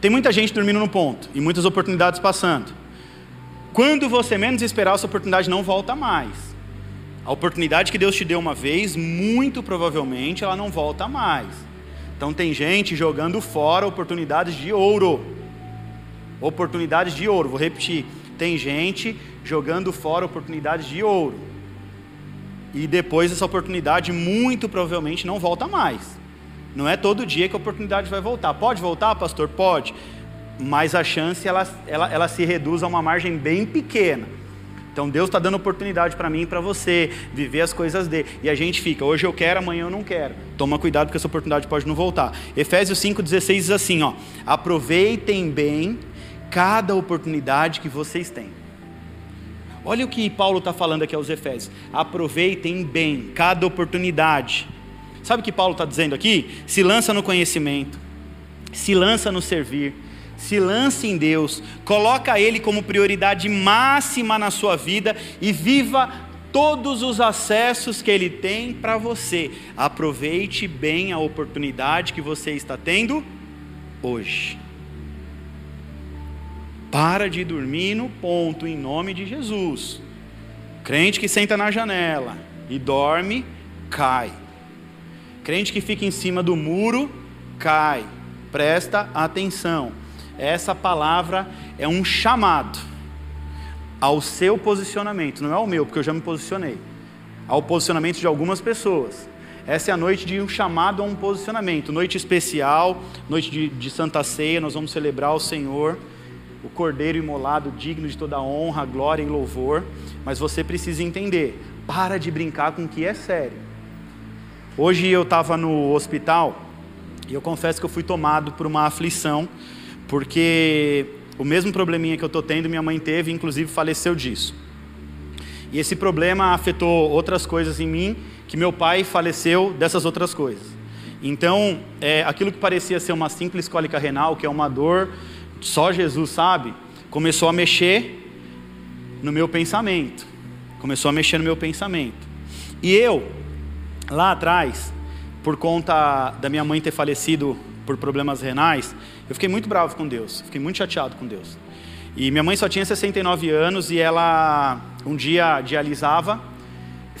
Tem muita gente dormindo no ponto e muitas oportunidades passando. Quando você menos esperar, essa oportunidade não volta mais. A oportunidade que Deus te deu uma vez, muito provavelmente ela não volta mais. Então tem gente jogando fora oportunidades de ouro. Oportunidades de ouro, vou repetir. Tem gente jogando fora oportunidades de ouro. E depois essa oportunidade muito provavelmente não volta mais. Não é todo dia que a oportunidade vai voltar. Pode voltar, pastor? Pode. Mas a chance ela, ela, ela se reduz a uma margem bem pequena. Então Deus está dando oportunidade para mim e para você viver as coisas dele. E a gente fica, hoje eu quero, amanhã eu não quero. Toma cuidado porque essa oportunidade pode não voltar. Efésios 5,16 diz assim: ó, aproveitem bem cada oportunidade que vocês têm. Olha o que Paulo está falando aqui aos Efésios. Aproveitem bem cada oportunidade. Sabe o que Paulo está dizendo aqui? Se lança no conhecimento, se lança no servir, se lance em Deus, coloca Ele como prioridade máxima na sua vida e viva todos os acessos que Ele tem para você. Aproveite bem a oportunidade que você está tendo hoje. Para de dormir no ponto, em nome de Jesus. Crente que senta na janela e dorme, cai. Crente que fica em cima do muro, cai. Presta atenção. Essa palavra é um chamado ao seu posicionamento, não é o meu, porque eu já me posicionei. Ao posicionamento de algumas pessoas. Essa é a noite de um chamado a um posicionamento. Noite especial, noite de, de Santa Ceia, nós vamos celebrar o Senhor, o Cordeiro imolado, digno de toda honra, glória e louvor. Mas você precisa entender: para de brincar com o que é sério. Hoje eu estava no hospital e eu confesso que eu fui tomado por uma aflição, porque o mesmo probleminha que eu estou tendo, minha mãe teve, inclusive faleceu disso. E esse problema afetou outras coisas em mim, que meu pai faleceu dessas outras coisas. Então, é, aquilo que parecia ser uma simples cólica renal, que é uma dor, só Jesus sabe, começou a mexer no meu pensamento. Começou a mexer no meu pensamento. E eu, lá atrás, por conta da minha mãe ter falecido por problemas renais, eu fiquei muito bravo com Deus, fiquei muito chateado com Deus. E minha mãe só tinha 69 anos e ela um dia dialisava,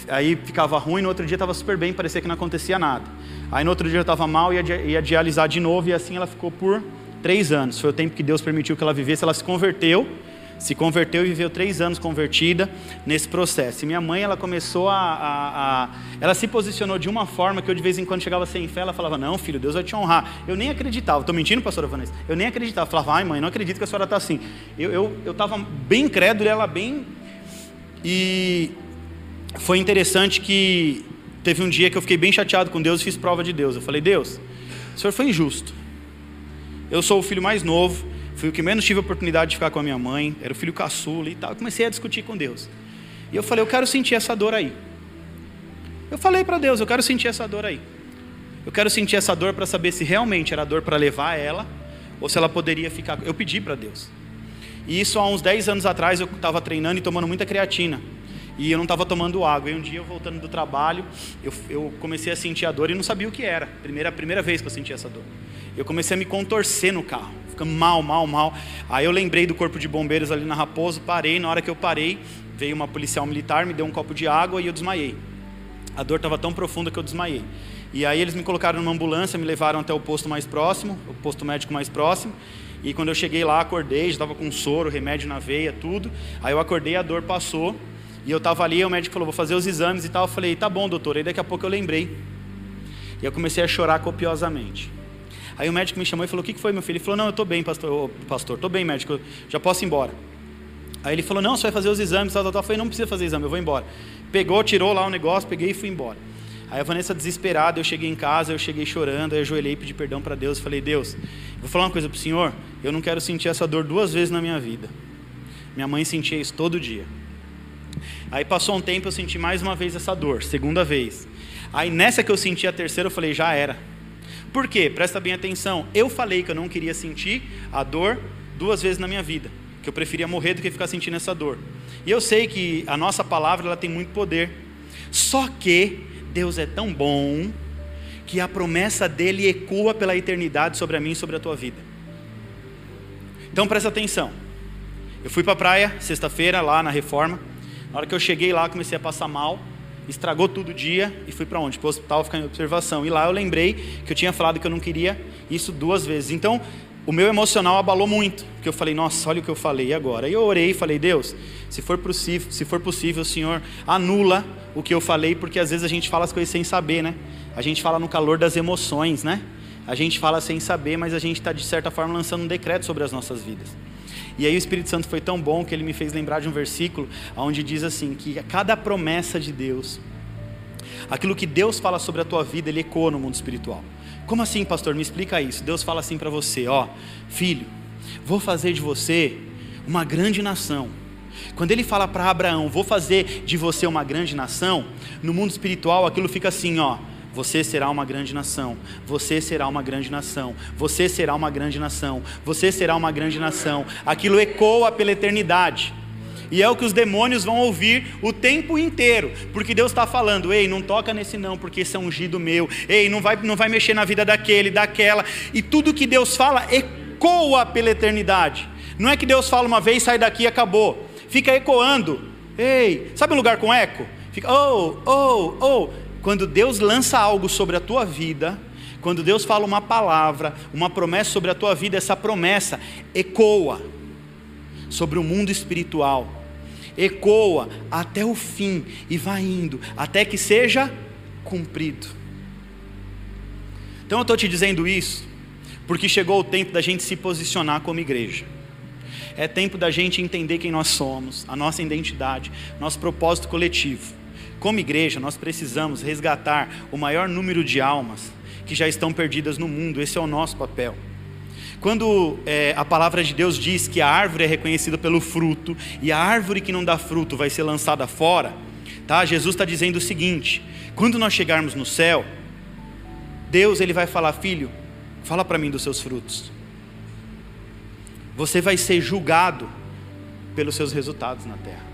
aí ficava ruim, no outro dia estava super bem, parecia que não acontecia nada. Aí no outro dia estava mal, ia, ia dialisar de novo e assim ela ficou por três anos. Foi o tempo que Deus permitiu que ela vivesse, ela se converteu se converteu e viveu três anos convertida nesse processo. E minha mãe, ela começou a, a, a, Ela se posicionou de uma forma que eu de vez em quando chegava sem fé, ela falava, não filho, Deus vai te honrar. Eu nem acreditava, estou mentindo pastora Vanessa? Eu nem acreditava, eu falava, ai mãe, não acredito que a senhora está assim. Eu estava eu, eu bem crédulo ela bem... E foi interessante que teve um dia que eu fiquei bem chateado com Deus e fiz prova de Deus. Eu falei, Deus, o senhor foi injusto. Eu sou o filho mais novo, Fui o que menos tive a oportunidade de ficar com a minha mãe, era o filho caçula e tal. comecei a discutir com Deus. E eu falei, eu quero sentir essa dor aí. Eu falei para Deus, eu quero sentir essa dor aí. Eu quero sentir essa dor para saber se realmente era dor para levar ela ou se ela poderia ficar. Eu pedi para Deus. E isso há uns 10 anos atrás eu estava treinando e tomando muita creatina. E eu não estava tomando água. E um dia, eu voltando do trabalho, eu, eu, comecei a sentir a dor e não sabia o que era. Primeira, primeira vez que eu senti essa dor. Eu comecei a me contorcer no carro ficando mal, mal, mal. Aí eu lembrei do corpo de bombeiros ali na Raposo, parei. Na hora que eu parei, veio uma policial militar, me deu um copo de água e eu desmaiei. A dor estava tão profunda que eu desmaiei. E aí eles me colocaram numa ambulância, me levaram até o posto mais próximo, o posto médico mais próximo. E quando eu cheguei lá, acordei, já estava com soro, remédio na veia, tudo. Aí eu acordei, a dor passou. E eu estava ali, o médico falou, vou fazer os exames e tal. Eu falei, tá bom, doutor. Aí daqui a pouco eu lembrei. E eu comecei a chorar copiosamente. Aí o médico me chamou e falou: O que foi, meu filho? Ele falou: Não, eu estou bem, pastor. pastor, estou bem, médico, já posso ir embora. Aí ele falou: Não, você vai fazer os exames, tal, tal, tal. Eu falei: Não precisa fazer exame, eu vou embora. Pegou, tirou lá o negócio, peguei e fui embora. Aí a Vanessa desesperada, eu cheguei em casa, eu cheguei chorando, aí eu ajoelhei e pedi perdão para Deus. Falei: Deus, vou falar uma coisa para o Senhor: eu não quero sentir essa dor duas vezes na minha vida. Minha mãe sentia isso todo dia. Aí passou um tempo, eu senti mais uma vez essa dor, segunda vez. Aí nessa que eu senti a terceira, eu falei: Já era por quê? Presta bem atenção. Eu falei que eu não queria sentir a dor duas vezes na minha vida, que eu preferia morrer do que ficar sentindo essa dor. E eu sei que a nossa palavra ela tem muito poder. Só que Deus é tão bom que a promessa dele ecoa pela eternidade sobre a mim e sobre a tua vida. Então presta atenção. Eu fui para a praia sexta-feira, lá na reforma. Na hora que eu cheguei lá, comecei a passar mal, estragou tudo o dia e fui para onde? Para o hospital ficar em observação. E lá eu lembrei que eu tinha falado que eu não queria isso duas vezes. Então, o meu emocional abalou muito, porque eu falei, nossa, olha o que eu falei agora. E eu orei e falei, Deus, se for possível, se for possível, Senhor, anula o que eu falei, porque às vezes a gente fala as coisas sem saber, né? A gente fala no calor das emoções, né? A gente fala sem saber, mas a gente está de certa forma lançando um decreto sobre as nossas vidas. E aí o Espírito Santo foi tão bom que ele me fez lembrar de um versículo onde diz assim que cada promessa de Deus, aquilo que Deus fala sobre a tua vida, ele ecoa no mundo espiritual. Como assim, pastor? Me explica isso. Deus fala assim para você, ó, filho, vou fazer de você uma grande nação. Quando ele fala para Abraão, vou fazer de você uma grande nação, no mundo espiritual aquilo fica assim, ó, você será uma grande nação. Você será uma grande nação. Você será uma grande nação. Você será uma grande nação. Aquilo ecoa pela eternidade. E é o que os demônios vão ouvir o tempo inteiro, porque Deus está falando: ei, não toca nesse não, porque esse é ungido meu. Ei, não vai, não vai mexer na vida daquele, daquela. E tudo que Deus fala ecoa pela eternidade. Não é que Deus fala uma vez, sai daqui e acabou. Fica ecoando. Ei, sabe um lugar com eco? Fica, oh, oh, oh. Quando Deus lança algo sobre a tua vida, quando Deus fala uma palavra, uma promessa sobre a tua vida, essa promessa ecoa sobre o mundo espiritual ecoa até o fim e vai indo, até que seja cumprido. Então eu estou te dizendo isso, porque chegou o tempo da gente se posicionar como igreja. É tempo da gente entender quem nós somos, a nossa identidade, nosso propósito coletivo. Como igreja, nós precisamos resgatar o maior número de almas que já estão perdidas no mundo, esse é o nosso papel. Quando é, a palavra de Deus diz que a árvore é reconhecida pelo fruto e a árvore que não dá fruto vai ser lançada fora, tá? Jesus está dizendo o seguinte: quando nós chegarmos no céu, Deus ele vai falar, filho, fala para mim dos seus frutos. Você vai ser julgado pelos seus resultados na terra.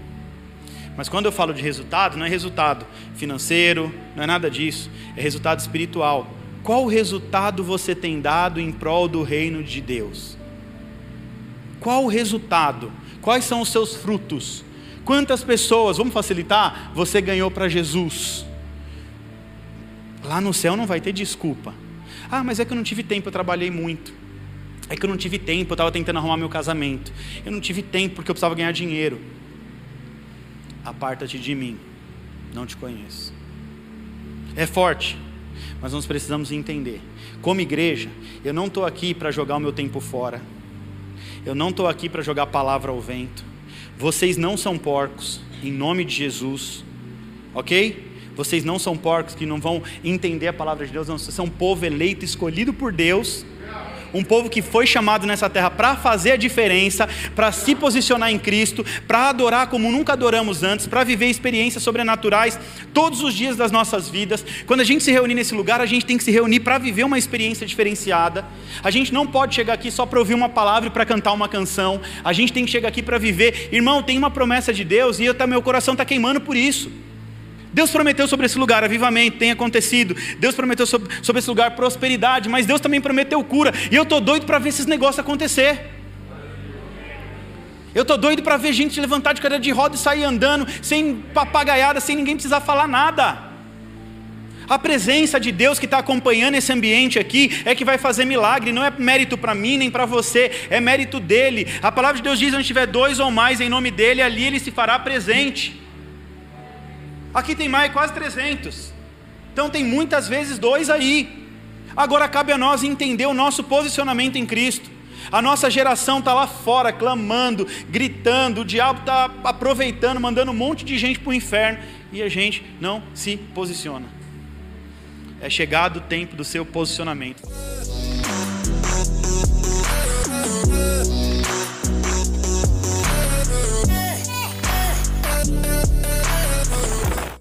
Mas quando eu falo de resultado, não é resultado financeiro, não é nada disso, é resultado espiritual qual resultado você tem dado em prol do reino de Deus? Qual o resultado? Quais são os seus frutos? Quantas pessoas, vamos facilitar, você ganhou para Jesus? Lá no céu não vai ter desculpa. Ah, mas é que eu não tive tempo, eu trabalhei muito. É que eu não tive tempo, eu estava tentando arrumar meu casamento. Eu não tive tempo porque eu precisava ganhar dinheiro. Aparta-te de mim, não te conheço. É forte, mas nós precisamos entender. Como igreja, eu não estou aqui para jogar o meu tempo fora. Eu não estou aqui para jogar palavra ao vento. Vocês não são porcos, em nome de Jesus, ok? Vocês não são porcos que não vão entender a palavra de Deus, não. Vocês são um povo eleito, escolhido por Deus um povo que foi chamado nessa terra para fazer a diferença, para se posicionar em Cristo, para adorar como nunca adoramos antes, para viver experiências sobrenaturais todos os dias das nossas vidas. Quando a gente se reunir nesse lugar, a gente tem que se reunir para viver uma experiência diferenciada. A gente não pode chegar aqui só para ouvir uma palavra e para cantar uma canção. A gente tem que chegar aqui para viver. Irmão, tem uma promessa de Deus e eu, meu coração está queimando por isso. Deus prometeu sobre esse lugar avivamento, tem acontecido. Deus prometeu sobre, sobre esse lugar prosperidade, mas Deus também prometeu cura. E eu estou doido para ver esses negócios acontecer. Eu estou doido para ver gente levantar de cadeira de roda e sair andando, sem papagaiada, sem ninguém precisar falar nada. A presença de Deus que está acompanhando esse ambiente aqui é que vai fazer milagre, não é mérito para mim nem para você, é mérito dele. A palavra de Deus diz: onde tiver dois ou mais em nome dele, ali ele se fará presente. Aqui tem mais quase 300. Então tem muitas vezes dois aí. Agora cabe a nós entender o nosso posicionamento em Cristo. A nossa geração está lá fora clamando, gritando, o diabo está aproveitando, mandando um monte de gente para o inferno e a gente não se posiciona. É chegado o tempo do seu posicionamento.